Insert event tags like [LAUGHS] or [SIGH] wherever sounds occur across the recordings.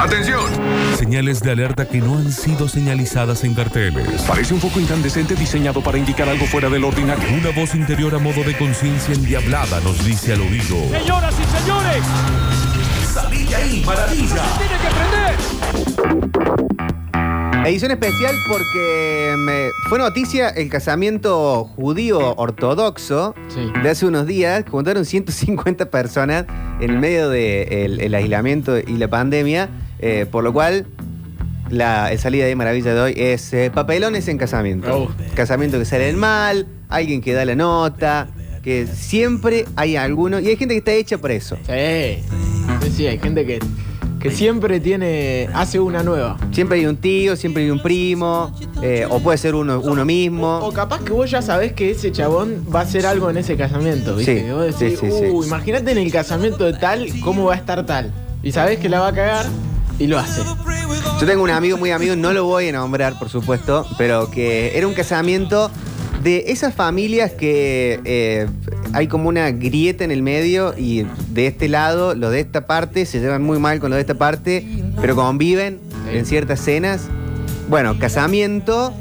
¡Atención! Señales de alerta que no han sido señalizadas en carteles. Parece un foco incandescente diseñado para indicar algo fuera del ordinario. Una voz interior a modo de conciencia endiablada nos dice al oído. Señoras y señores, ¡Salí de ahí, maravilla! tiene que prender. Edición especial porque me- fue noticia el casamiento judío ortodoxo Sí. de hace unos días. Juntaron 150 personas en medio del aislamiento y la pandemia, eh, por lo cual la salida de maravilla de hoy es eh, papelones en casamiento. Oh. Casamiento que salen mal, alguien que da la nota, que siempre hay alguno, y hay gente que está hecha por eso. Sí. Sí, sí, hay gente que, que siempre tiene. hace una nueva. Siempre hay un tío, siempre hay un primo, eh, o puede ser uno, uno mismo. O capaz que vos ya sabés que ese chabón va a hacer algo en ese casamiento, ¿viste? Sí, vos decís, sí, sí, sí. "Uh, imagínate en el casamiento de tal, cómo va a estar tal. Y sabés que la va a cagar y lo hace. Yo tengo un amigo muy amigo, no lo voy a nombrar, por supuesto, pero que era un casamiento de esas familias que eh, hay como una grieta en el medio y de este lado, lo de esta parte, se llevan muy mal con lo de esta parte, pero conviven en ciertas cenas. Bueno, casamiento,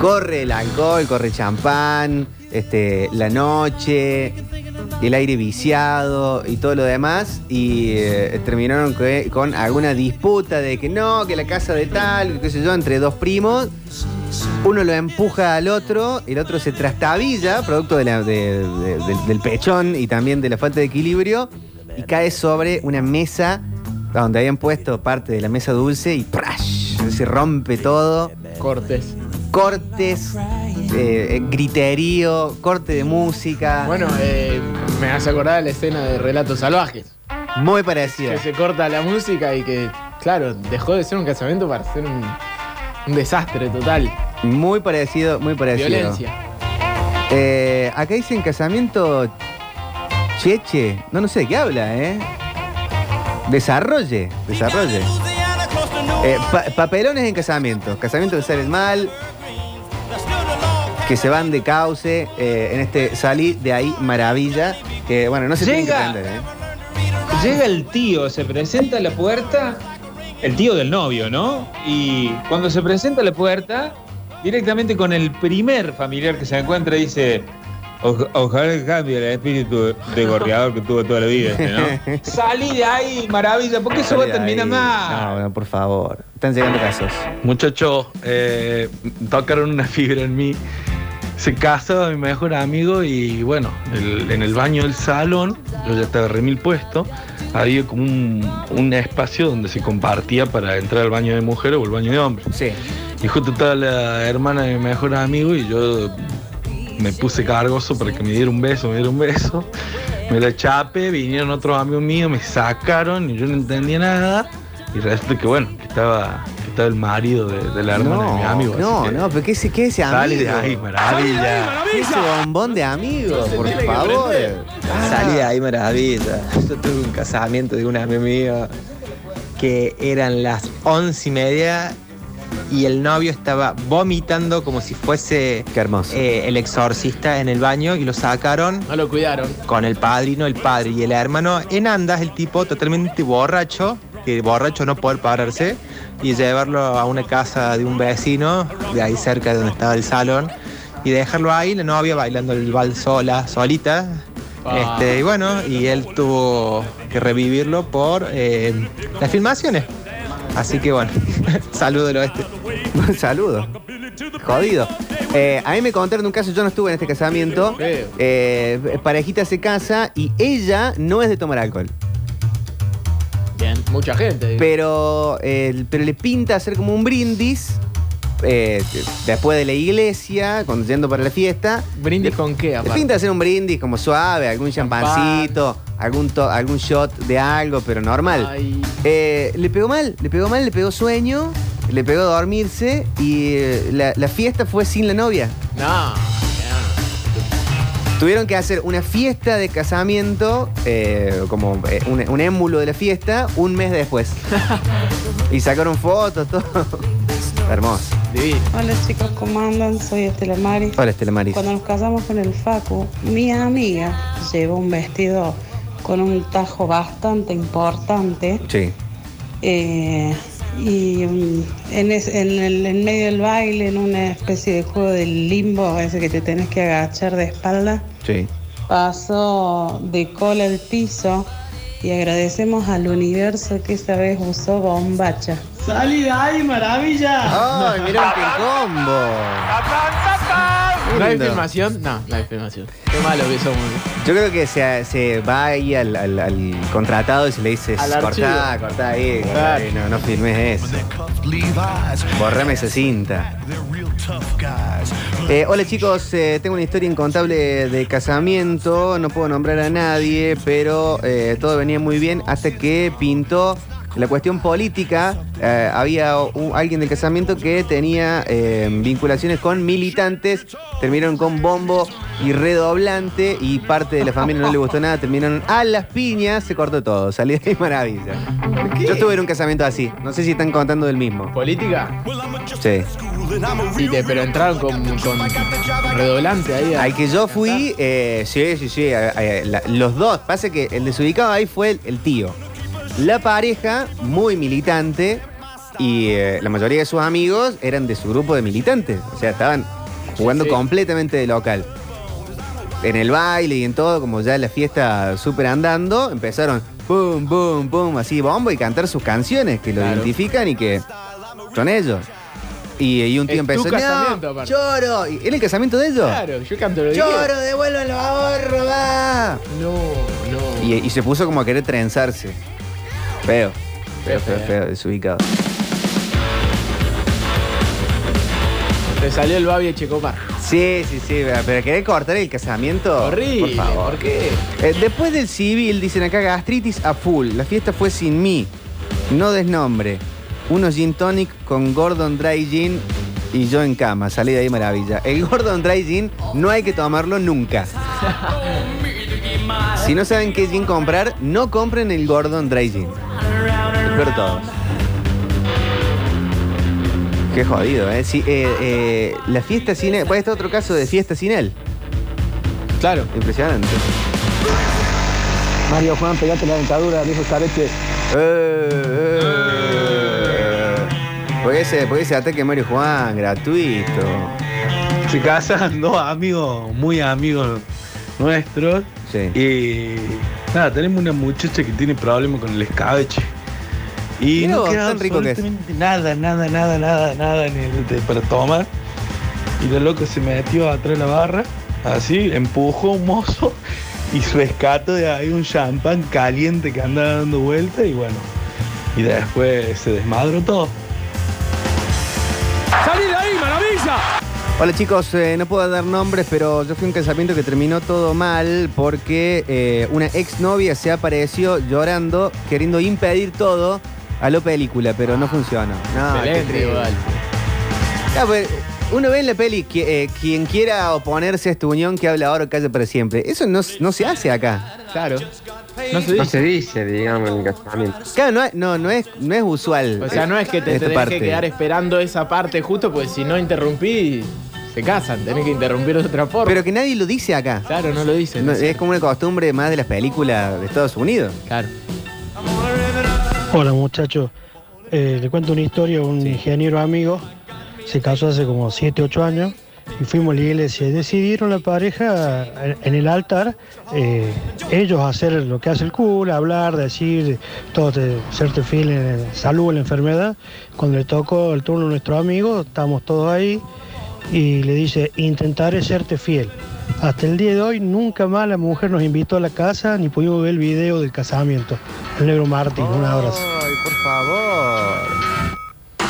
corre el alcohol, corre el champán, este, la noche, el aire viciado y todo lo demás. Y eh, terminaron que- con alguna disputa de que no, que la casa de tal, qué sé yo, entre dos primos. Uno lo empuja al otro, el otro se trastabilla, producto de la- de- de- del- del pechón y también de la falta de equilibrio, y cae sobre una mesa donde habían puesto parte de la mesa dulce y ¡prash! se rompe todo Cortes. cortes, eh, eh, griterío, corte de música. Bueno, eh, me hace acordar de la escena de Relatos Salvajes. muy parecida. Que se corta la música y que, claro, dejó de ser un casamiento para ser un, un desastre total. Muy parecido, muy parecido. Violencia. Eh, acá dicen casamiento cheche. No, no sé de qué habla, ¿eh? Desarrolle, desarrolle. Eh, pa- papelones en casamientos. Casamientos que salen mal, que se van de cauce. eh, en este salí de ahí maravilla. Que bueno, no se tienen que Llega. prender, ¿eh? Llega el tío, se presenta a la puerta, el tío del novio, ¿no? Y cuando se presenta a la puerta, directamente con el primer familiar que se encuentra, dice: "Oja- Ojalá que cambie el espíritu de gorreador que tuvo toda la vida, este, ¿no? [LAUGHS] Salí de ahí, maravilla, porque eso va a terminar mal. No, bueno, por favor. Están llegando casos. Muchachos, eh, tocaron una fibra en mí. Se casó mi mejor amigo y bueno, el- en el baño del salón, yo ya estaba remil puesto, había como un, un espacio donde se compartía para entrar al baño de mujer o el baño de hombre. Sí. Y justo estaba la hermana de mi mejor amigo y yo me puse cargoso para que me diera un beso, me diera un beso. Me la chapé, vinieron otros amigos míos, me sacaron y yo no entendía nada. Y resulta que bueno, que estaba, estaba el marido de, de la hermana de mi amigo. no, no, pero ¿qué es, qué es ese amigo? Sale de ahí, maravilla. ¿Qué es ese bombón de amigos? Por favor. Ah, Salí de ahí maravilla. Yo tuve un casamiento de un amigo mío que eran las once y media y el novio estaba vomitando como si fuese Qué hermoso. eh, el exorcista en el baño y lo sacaron No lo cuidaron. con el padrino, el padre y el hermano en andas, el tipo totalmente borracho, que borracho no poder pararse, y llevarlo a una casa de un vecino, de ahí cerca de donde estaba el salón, y dejarlo ahí, la novia bailando el vals sola, solita. Ah. Este, y bueno, y él tuvo que revivirlo por eh, las filmaciones. Así que bueno, [LAUGHS] saludo del oeste. Saludos. Jodido. Eh, a mí me contaron un caso, yo no estuve en este casamiento. Eh, parejita se casa y ella no es de tomar alcohol. Bien, mucha gente. Pero, eh, pero le pinta hacer como un brindis eh, después de la iglesia, cuando yendo para la fiesta. ¿Brindis con qué, Le aparte? pinta hacer un brindis como suave, algún champancito, algún, to- algún shot de algo, pero normal. Ay, Eh, le pegó mal, le pegó mal, le pegó sueño, le pegó dormirse y eh, la, la fiesta fue sin la novia. no. Tuvieron que hacer una fiesta de casamiento, eh, como eh, un, un émulo de la fiesta, un mes después. [LAUGHS] y sacaron fotos, todo. Hermoso. Divino. Hola chicos, ¿cómo andan? Soy Estela Maris. Hola, Estela Maris. Cuando nos casamos con el Facu, mi amiga llevó un vestido con un tajo bastante importante Sí. Eh, y en, es- en el, en medio del baile, en una especie de juego del limbo, ese que te tenés que agachar de espalda, Sí. pasó de cola al piso y agradecemos al universo que esa vez usó bombacha. ¡Salí de ahí, maravilla! ¡Ay, mirá qué combo! ¿No hay filmación? No, no hay filmación. Qué malo que somos. Yo creo que se, se va ahí al, al- al contratado y se le dice, cortá, cortá ahí, cortá ahí, no, no filmes eso. Borrame esa cinta. Eh, hola chicos, eh, tengo una historia incontable de casamiento, no puedo nombrar a nadie, pero eh, todo venía muy bien hasta que pintó la cuestión política. Había un- alguien del casamiento que tenía vinculaciones con militantes, terminaron con bombo y redoblante y parte de la familia no le gustó nada, terminaron a las piñas, se cortó todo, salí de ahí maravilla. Yo estuve en un casamiento así, no sé si están contando del mismo. ¿Política? Sí. Te- pero entraron con, con redoblante ahí. Al que yo fui, eh, sí, sí, sí, eh, eh, la- los dos. Pasa que el desubicado ahí fue el, el tío. La pareja, muy militante, y eh, la mayoría de sus amigos eran de su grupo de militantes. O sea, estaban jugando Sí. completamente de local. En el baile y en todo, como ya la fiesta súper andando, empezaron pum, pum, pum, así bombo y cantar sus canciones que lo Claro. identifican y que son ellos. Y, y un tío tu empezó, casamiento, no, aparte". lloro. ¿Y ¿Era el casamiento de ellos? Claro, yo canto lo Lloro, quiero. devuelvan los ahorros, va. No, no. Y, y se puso como a querer trenzarse. Feo. Feo, feo, feo. desubicado. Te salió el Babi Checopar. Sí, sí, sí, pero querer cortar el casamiento. Horrible. Por favor. ¿Por qué? Eh, después del civil, dicen acá, gastritis a full. La fiesta fue sin mí. No desnombre. Unos gin tonic con Gordon Dry Gin y yo en cama. Salí de ahí maravilla. El [LAUGHS] Gordon Dry Gin no hay que tomarlo nunca. Si no saben qué gin comprar, no compren el Gordon Dry Gin. De todos. Qué jodido, ¿eh? Sí, eh, eh, la fiesta sin él. Pues este otro caso de fiesta sin él. Claro. Impresionante. Mario Juan, pegate la dentadura, viejo carete. Eh, eh. ¿Por qué ese, ese ataque Mario Juan? Gratuito. Se casan [LAUGHS] dos amigos, muy amigos nuestros. Sí. Y nada, tenemos una muchacha que tiene problemas con el escabeche. Y Mirá no vos, queda tan rico que es. nada, nada, nada, nada, nada en el- de- para tomar. Y la loca se metió atrás de la barra, así, empujó un mozo y rescató de ahí un champán caliente que anda dando vuelta y bueno. Y después se desmadró todo. Hola chicos, eh, no puedo dar nombres, pero yo fui a un casamiento que terminó todo mal porque eh, una exnovia se apareció llorando, queriendo impedir todo a lo película, pero no funcionó. No, qué Excelente, triste. igual. Pues, uno ve en la peli que eh, quien quiera oponerse a esta unión que habla ahora o calla para siempre. Eso no, no se hace acá. Claro. No se No dice. se dice, digamos, en el casamiento. Claro, no, es- no, no, es, no es usual. O sea, no es que te esta tenés parte. que quedar esperando esa parte justo, pues si no interrumpí, se casan. Tenés que interrumpir de otra forma. Pero que nadie lo dice acá. Claro, no lo dicen. No, es como una costumbre más de las películas de Estados Unidos. Claro. Hola muchachos, Eh, le cuento una historia, un ingeniero amigo se casó hace como 7, 8 años y fuimos a la iglesia y decidieron la pareja en- el altar eh, ellos hacer lo que hace el cura, hablar, decir, todo, te- serte fiel en salud o en la enfermedad. Cuando le tocó el turno a nuestro amigo, estamos todos ahí y le dice, intentaré serte fiel. Hasta el día de hoy nunca más la mujer nos invitó a la casa ni pudimos ver el video del casamiento. El negro Martín, un abrazo. Ay, por favor.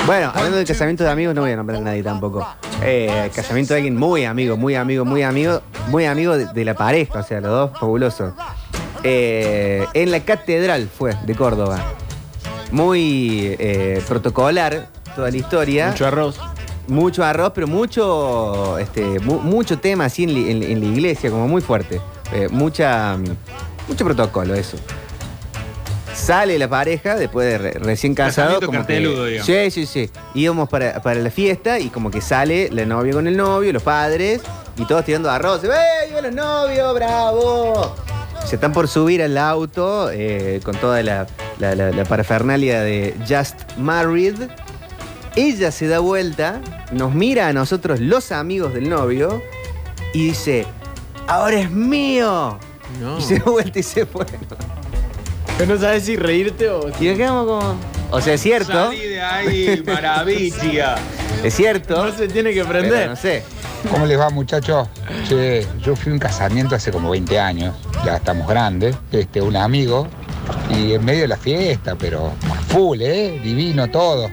Bueno, hablando del casamiento de amigos, no voy a nombrar a nadie tampoco. Eh, casamiento de alguien muy amigo, muy amigo, muy amigo, muy amigo de, de la pareja, o sea, los dos fabulosos. Eh, en la catedral fue, de Córdoba. Muy eh, protocolar toda la historia. Mucho arroz. Mucho arroz, pero mucho, este, mu- mucho tema así en, li- en- en la iglesia, como muy fuerte. Eh, mucha, mucho protocolo, eso. Sale la pareja después de re- recién casado. Casamiento Como que- carteludo, digamos. sí, sí, sí. Íbamos para, para la fiesta y como que sale la novia con el novio, los padres, y todos tirando arroz. ¡Eh, viva los novios! ¡Bravo! Se están por subir al auto eh, con toda la, la, la- la parafernalia de Just Married. Ella se da vuelta, nos mira a nosotros, los amigos del novio, y dice: ¡Ahora es mío! No. Y se da vuelta y se fue. Pero no sabes si reírte o. Y nos quedamos como. O sea, es cierto. Salí de ahí, maravilla. [LAUGHS] Es cierto. No se tiene que prender. no sé. ¿Cómo les va, muchachos? Che, yo fui a un casamiento hace como 20 años, ya estamos grandes, este, un amigo, y en medio de la fiesta, pero full, ¿eh? Divino todo.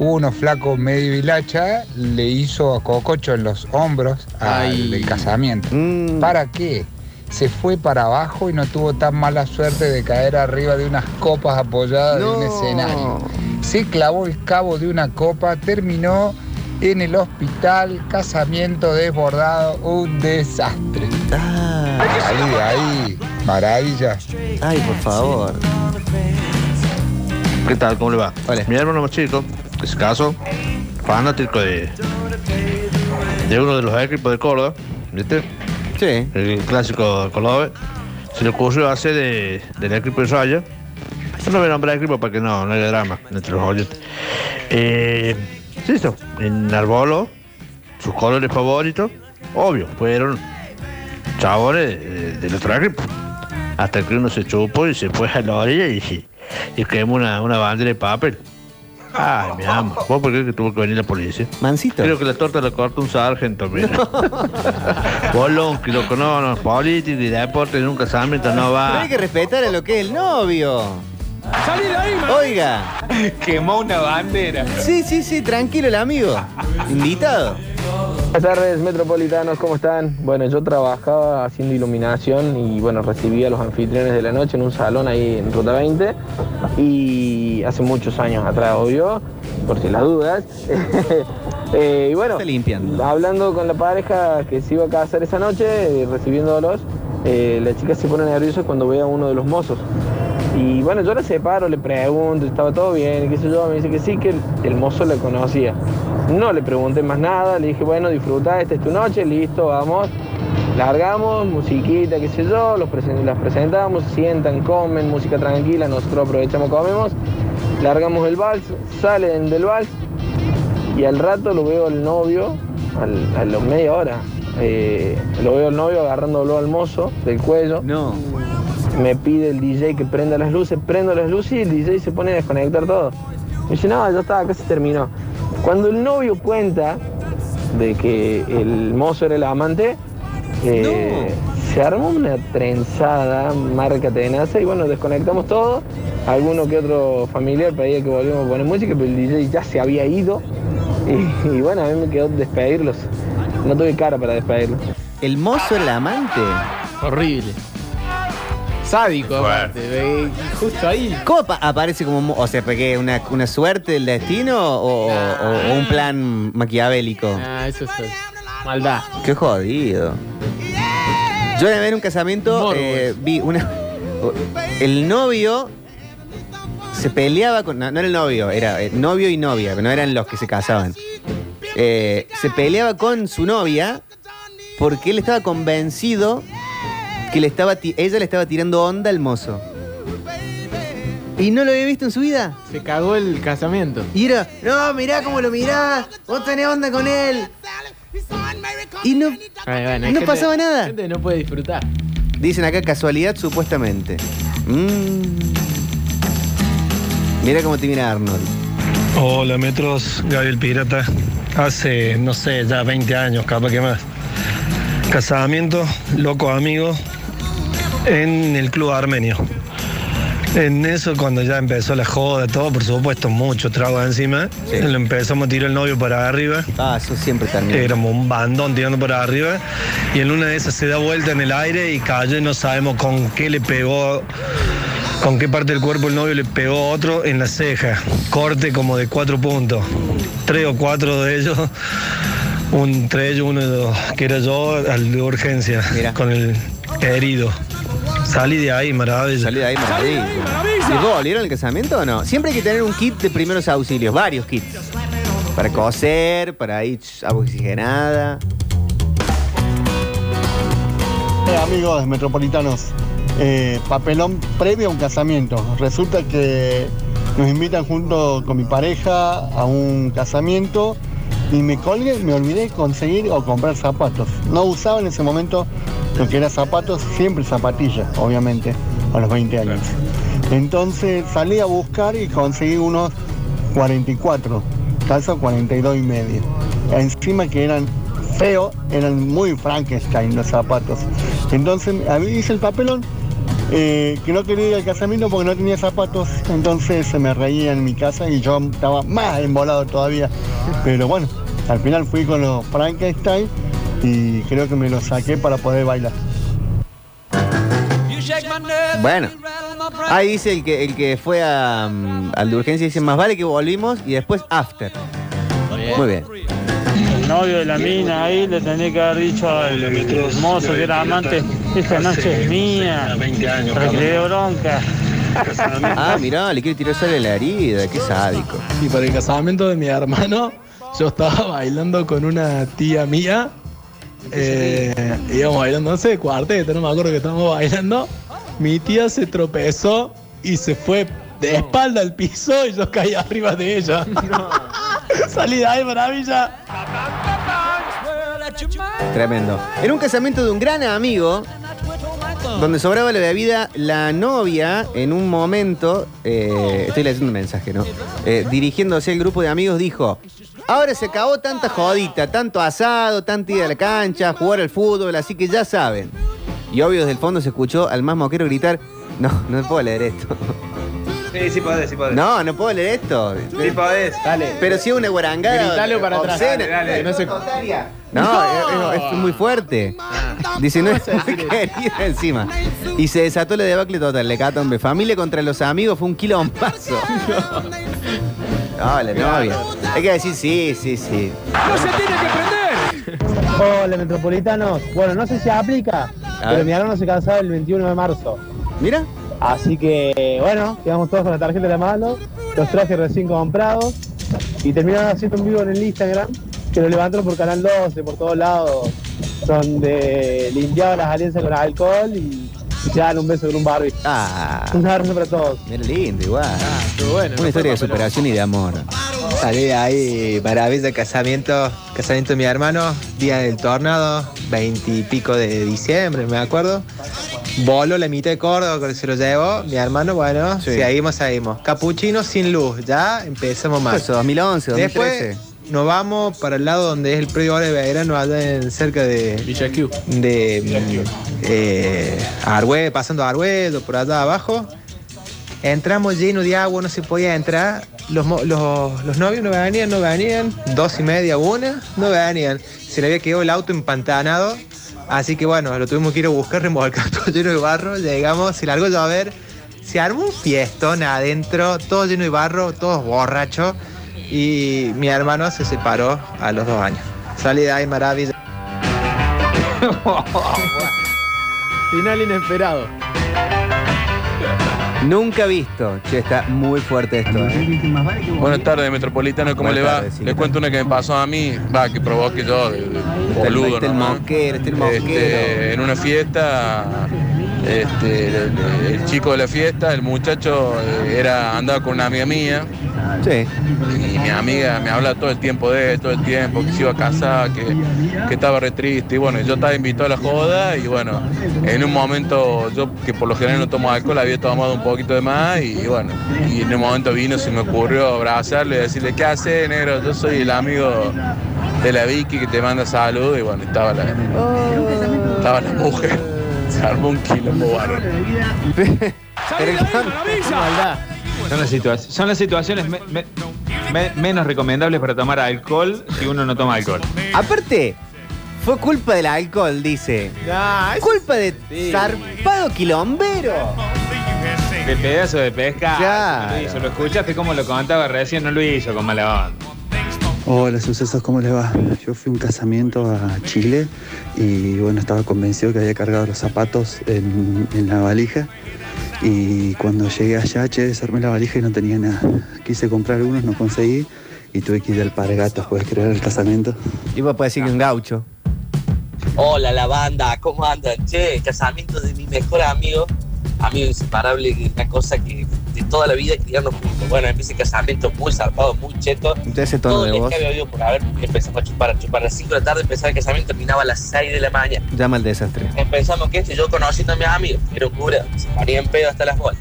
Uno flaco medio hilacha le hizo a Cococho en los hombros al del casamiento. Mm. ¿Para qué? Se fue para abajo y no tuvo tan mala suerte de caer arriba de unas copas apoyadas No. de un escenario. Se clavó el cabo de una copa, terminó en el hospital, casamiento desbordado, un desastre. Ah, Salí de ahí, maravilla. ay, por favor. ¿Qué tal? ¿Cómo le va? Hola. Mi hermano más chico, casó, fanático de, de uno de los equipos de Córdoba, ¿viste? Sí. El clásico de Córdoba. Se le ocurrió hacer de, del equipo de Raya. Yo no voy a nombrar equipo para que no, no haya drama entre los oyentes. Eh, sí, eso. En Arbolo, sus colores favoritos, obvio, fueron chabones de- del otro equipo. Hasta que uno se chupó y se fue a la orilla y, y quemó una, una bandera de papel. Ay, mi amor. ¿Vos por qué que tuvo que venir la policía? Mancito. Creo que la torta la cortó un sargento, mira. Bolón, [LAUGHS] que loco, no, no, político y deporte en un casamiento no Pero va. hay que respetar a lo que es el novio. ¡Salí de ahí, man! Oiga. Quemó una bandera. Sí, sí, sí, tranquilo el amigo. Invitado. Buenas tardes, metropolitanos, ¿cómo están? Bueno, yo trabajaba haciendo iluminación y bueno, recibía a los anfitriones de la noche en un salón ahí en Ruta 20 y hace muchos años atrás, obvio, por si las dudas. [LAUGHS] Eh, y bueno, limpiando. hablando con la pareja que se iba a casar esa noche, eh, recibiéndolos, eh, la chica se pone nerviosa cuando ve a uno de los mozos. Y bueno, yo la separo, le pregunto, estaba todo bien, qué sé yo, me dice que sí, que el, mozo la conocía. No le pregunté más nada, le dije, bueno, disfruta, esta es tu noche, listo, vamos. Largamos, musiquita, qué sé yo, los presen- las presentamos, se sientan, comen, música tranquila, nosotros aprovechamos, comemos, largamos el vals, salen del vals y al rato lo veo al novio, a la media hora, eh, lo veo al novio agarrándolo al mozo del cuello. No. Me pide el DJ que prenda las luces, prendo las luces y el DJ se pone a desconectar todo. Me dice, no, ya está, acá se terminó. Cuando el novio cuenta de que el mozo era el amante, eh, se armó una trenzada, marca tenaza, y bueno, desconectamos todo. Alguno que otro familiar pedía que volviéramos a poner música, pero el DJ ya se había ido. [LAUGHS] Y, y bueno, a mí me quedó despedirlos. No tuve cara para despedirlos. El mozo era el amante. Horrible. Sádico, aparte. ve, Justo ahí. ¿Cómo apa- aparece como mo- O sea, porque una, una suerte del destino o, o- o- o un plan maquiavélico? Ah, eso es maldad. Qué jodido. Yo una vez en un casamiento Morbo eh, vi una. El novio se peleaba con. No, no era el novio, era eh, novio y novia, no eran los que se casaban. Eh, se peleaba con su novia porque él estaba convencido que le estaba ella le estaba tirando onda al mozo. Y no lo había visto en su vida. Se cagó el casamiento. Y era, no, mirá cómo lo mirás, vos tenés onda con él. Y no, Ay, bueno, hay no gente- pasaba nada. Gente no puede disfrutar. Dicen acá casualidad supuestamente. Mm. Mira cómo te mira Arnold. Hola Metros, Gabriel Pirata. Hace, no sé, ya 20 años, capaz que más. Casamiento, loco amigo, en el club armenio. En eso, cuando ya empezó la joda, todo, por supuesto, mucho trago encima. Lo empezamos a tirar el novio para arriba. Ah, eso siempre también. Éramos un bandón tirando para arriba. Y en una de esas se da vuelta en el aire y cayó y no sabemos con qué le pegó, con qué parte del cuerpo el novio le pegó otro en la ceja. Corte como de cuatro puntos. Tres o cuatro de ellos. Un, ellos uno de los que era yo al de urgencia. Con el herido. Salí de ahí, maravilla. Salí de ahí, maravilla. ¿Y vos volvieron al casamiento o no? Siempre hay que tener un kit de primeros auxilios, varios kits. Para coser, para ir agua oxigenada. Eh, amigos metropolitanos, eh, papelón previo a un casamiento. Resulta que nos invitan junto con mi pareja a un casamiento y me colgué, me olvidé de conseguir o comprar zapatos. No usaba en ese momento lo que era zapatos, siempre zapatillas, obviamente, a los 20 años. Entonces salí a buscar y conseguí unos 44, calza 42 y medio. Encima que eran feos, eran muy Frankenstein los zapatos. Entonces a mí hice el papelón eh, que no quería ir al casamiento porque no tenía zapatos, entonces se me reía en mi casa y yo estaba más embolado todavía. Pero bueno, al final fui con los Frankenstein y creo que me los saqué para poder bailar. Bueno, ahí dice el que, el que fue a, mm, al de urgencia, dice más vale que volvimos y después after. Muy bien. El novio de la mina ahí le tenía que haber dicho al mozo que era amante, esta noche es mía, para que le dé bronca. Ah, mirá, le quiere tirar sal en la herida, qué sádico. Y para el casamiento de mi hermano, yo estaba bailando con una tía mía. Eh, íbamos bailando, no sé, cuarteto, no me acuerdo que estábamos bailando. Mi tía se tropezó y se fue de espalda al piso y yo caí arriba de ella. [LAUGHS] Salí de ahí, maravilla. Tremendo. En un casamiento de un gran amigo, donde sobraba la bebida, la novia, en un momento, eh, estoy leyendo un mensaje, ¿no? Eh, dirigiéndose al grupo de amigos, dijo: Ahora se acabó tanta jodita, tanto asado, tanta ida a la cancha, jugar al fútbol, así que ya saben. Y obvio, desde el fondo se escuchó al más moquero gritar: No, no puedo leer esto. Sí, sí podés, sí podés. No, no puedo leer esto. Sí podés. Dale. Pero si es una guarangada. Gritalo para atrás. obscena. Dale, dale. No se- No. No, Es, muy fuerte. Dice, no es querida [LAUGHS] encima. Y se desató la debacle total, le catombe. Familia contra los amigos fue un quilombazo. No, [LAUGHS] la novia. Hay que decir sí, sí, sí. ¡No se tiene que prender! Hola, metropolitanos. Bueno, no sé si aplica, pero mi hermano se casaba el 21 de marzo. Mira. Así que, bueno, quedamos todos con la tarjeta de la mano, los trajes recién comprados y terminaron haciendo un vivo en el Instagram que lo levantaron por Canal 12, por todos lados, donde limpiaban las alianzas con alcohol y, y se un beso con un Barbie. Ah. Un abrazo para todos. Mira lindo, igual. bueno, Una historia de superación y de amor. Salí de ahí, maravilla, casamiento, casamiento de mi hermano, día del tornado, veintipico de diciembre, me acuerdo. Voló la mitad de Córdoba, que se lo llevó, mi hermano, bueno, Sí. seguimos, seguimos. Capuchino sin luz, ya empezamos mal. Eso, 2011, 2013. Después nos vamos para el lado donde es el predio ahora de verano, allá en, cerca de. Villa Q. De. eh, Argüe, pasando a Arguedo, por allá abajo. Entramos lleno de agua, no se podía entrar. Los, los, los novios no venían, no venían. Dos y media, una, no venían. Se le había quedado el auto empantanado. Así que bueno, lo tuvimos que ir a buscar remolcado todo [LAUGHS] lleno de barro. Llegamos, se largó a llover. Se armó un fiestón adentro, todo lleno de barro, todos borrachos. Y mi hermano se separó a los dos años. Salí de ahí, maravilla. [LAUGHS] Final inesperado. Nunca visto. Che, está muy fuerte esto. ¿eh? Buenas tardes, Metropolitano, ¿cómo Buenas le va? tardes, sí, Le ¿qué cuento una que me pasó a mí, va, que provoque yo, el- boludo, el Este, moquero. en una fiesta, este, el, el chico de la fiesta, el muchacho, eh, era andaba con una amiga mía. Sí. Y mi amiga me habla todo el tiempo de él, todo el tiempo, que se iba a casar, que, que estaba re triste. Y bueno, yo estaba invitado a la joda y bueno, en un momento, yo que por lo general no tomo alcohol, había tomado un poquito de más y, bueno, y en un momento vino, se me ocurrió abrazarle y decirle, ¿qué hace, negro? Yo soy el amigo de la Vicky que te manda salud y bueno, estaba la, estaba la mujer. [LAUGHS] Se armó un quilombo bárbaro. Son las, situa- son las situaciones me- me- me- menos recomendables para tomar alcohol si uno no toma alcohol. Aparte, fue culpa del alcohol, dice. culpa de zarpado quilombero. De pedazo de pesca. Claro. Lo, hizo. Lo escuchaste como lo contaba recién, no lo hizo con mala onda. Hola, sucesos, ¿cómo les va? Yo fui a un casamiento a Chile y bueno, estaba convencido que había cargado los zapatos en, en la valija. Y cuando llegué allá, che, desarmé la valija y no tenía nada. Quise comprar unos, no conseguí y tuve que ir al Gatos, ¿puedes creer el casamiento? Iba a poder decir que un gaucho. Hola la banda, ¿cómo andan? Che, casamiento de mi mejor amigo. amigos inseparables, una cosa que de toda la vida criarnos juntos. Bueno, el casamiento muy zarpado, muy cheto. De ese tono Todo de el voz. que había oído por haber, empezamos a chupar, a chupar. A las 5 de la tarde empezaba el casamiento, terminaba a las 6 de la mañana. Llama al desastre. Empezamos que este, yo conociendo a mis amigos, que era un cura, se ponía en pedo hasta las bolas.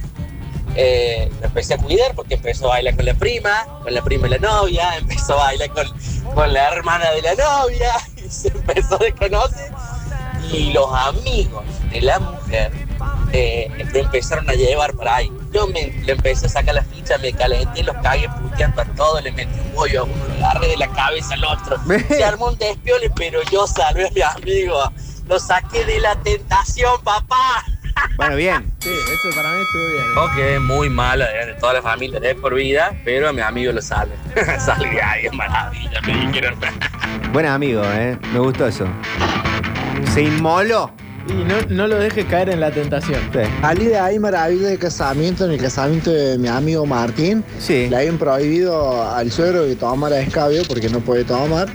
Eh, me empecé a cuidar porque empezó a bailar con la prima, con la prima de la novia, [LAUGHS] empezó a bailar con, con la hermana de la novia, [LAUGHS] y se empezó a desconocer. Y los amigos de la mujer eh, lo empezaron a llevar para ahí. Yo me, le empecé a sacar la ficha, me calenté, los cagué puteando a todos, le metí un bollo a uno, le agarré de la cabeza al otro. Se armó un despiole, pero yo salvé a mi amigo. Lo saqué de la tentación, papá. Bueno, bien. [LAUGHS] Sí, eso para mí estuvo bien. Quedé muy mala de toda la familia de por vida, pero a mi amigo lo salve. [LAUGHS] Salí de ahí, es maravilla, me dijeron. [LAUGHS] Buen amigo, ¿eh? Me gustó eso. Se inmoló. Y no, no lo dejes caer en la tentación. Salí de ahí maravilla de casamiento, en el casamiento de mi amigo Martín. Sí. Le habían prohibido al suegro que tomara escabio porque no puede tomar.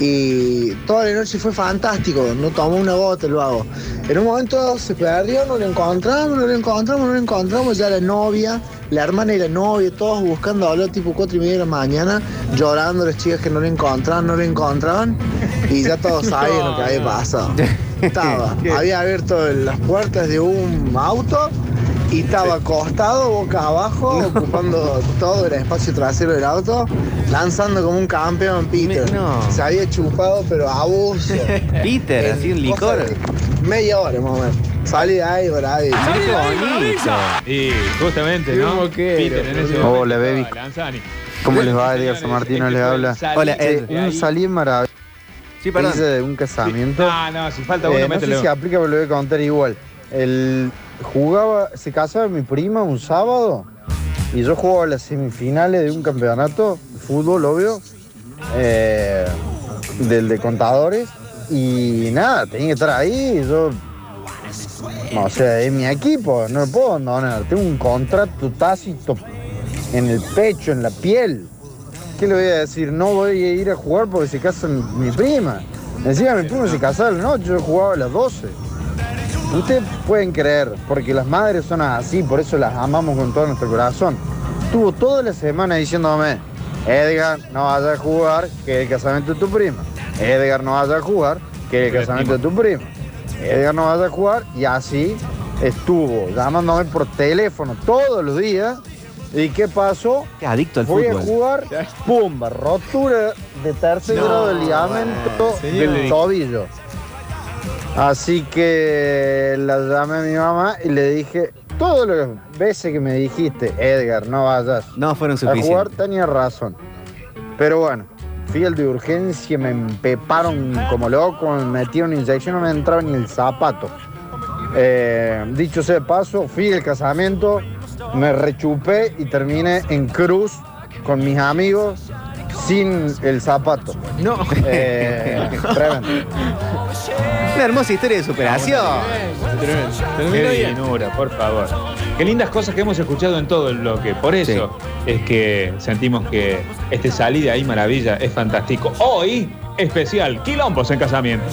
Y toda la noche fue fantástico, no tomó una gota el vago. En un momento se perdió, no lo encontramos, no lo encontramos, no lo encontramos, ya la novia, la hermana y la novia, todos buscando hablar tipo 4 y media de la mañana, llorando las chicas que no lo encontraban, no lo encontraban, y ya todos [LAUGHS] sabían lo que había pasado. [LAUGHS] Estaba, [LAUGHS] había abierto las puertas de un auto y estaba acostado boca abajo, ocupando [LAUGHS] todo el espacio trasero del auto, lanzando como un campeón Peter. Se había chupado, pero abuso. [LAUGHS] Peter, En así un licor. Media hora más o menos. Salí de ahí, bravi. Qué bonito. Y justamente, ¿no? moquero, Peter en ese boludo. momento Hola, baby. Lanzani. ¿Cómo les va? Edgar San Martino les habla. Hola, Ed. Un salí maravilloso. Sí, perdón. Hice de un casamiento. No, no, si falta uno, Eh, no sé si aplica, pero lo voy a contar igual. El, jugaba, se casaba mi prima un sábado y yo jugaba las semifinales de un campeonato de fútbol, obvio, eh, del de contadores. Y nada, tenía que estar ahí. Yo, no, o sea, es mi equipo, no lo puedo abandonar. Tengo un contrato tácito en el pecho, en la piel. ¿Qué le voy a decir? No voy a ir a jugar porque se casa mi, prima. Encima mi prima se casaba a la noche, yo jugaba a las 12. Ustedes pueden creer, porque las madres son así, por eso las amamos con todo nuestro corazón. Estuvo toda la semana diciéndome, Edgar, no vayas a jugar, que es el casamiento de tu prima. Edgar, no vayas a jugar, que es el casamiento de tu prima. Edgar, no vayas a jugar, y así estuvo llamándome por teléfono todos los días. ¿Y qué pasó? Qué adicto al Voy a fútbol. jugar, pumba, rotura de tercer No, grado del ligamento bueno, del tobillo. Así que la llamé a mi mamá y le dije, todas las veces que me dijiste, Edgar, no vayas No fueron a jugar, suficientes. tenía razón. Pero bueno, fui al de urgencia, me empeparon como loco, me metieron inyección, no me entraba ni el zapato. Eh, dicho sea de paso, fui al casamiento, me rechupé y terminé en cruz con mis amigos sin el zapato. No. Eh, [LAUGHS] tremendo. Una hermosa historia de superación. Qué llenura, por favor. Qué lindas cosas que hemos escuchado en todo el bloque. Por eso es que sentimos que este salida ahí maravilla es fantástico. Hoy, especial, quilombos en casamiento.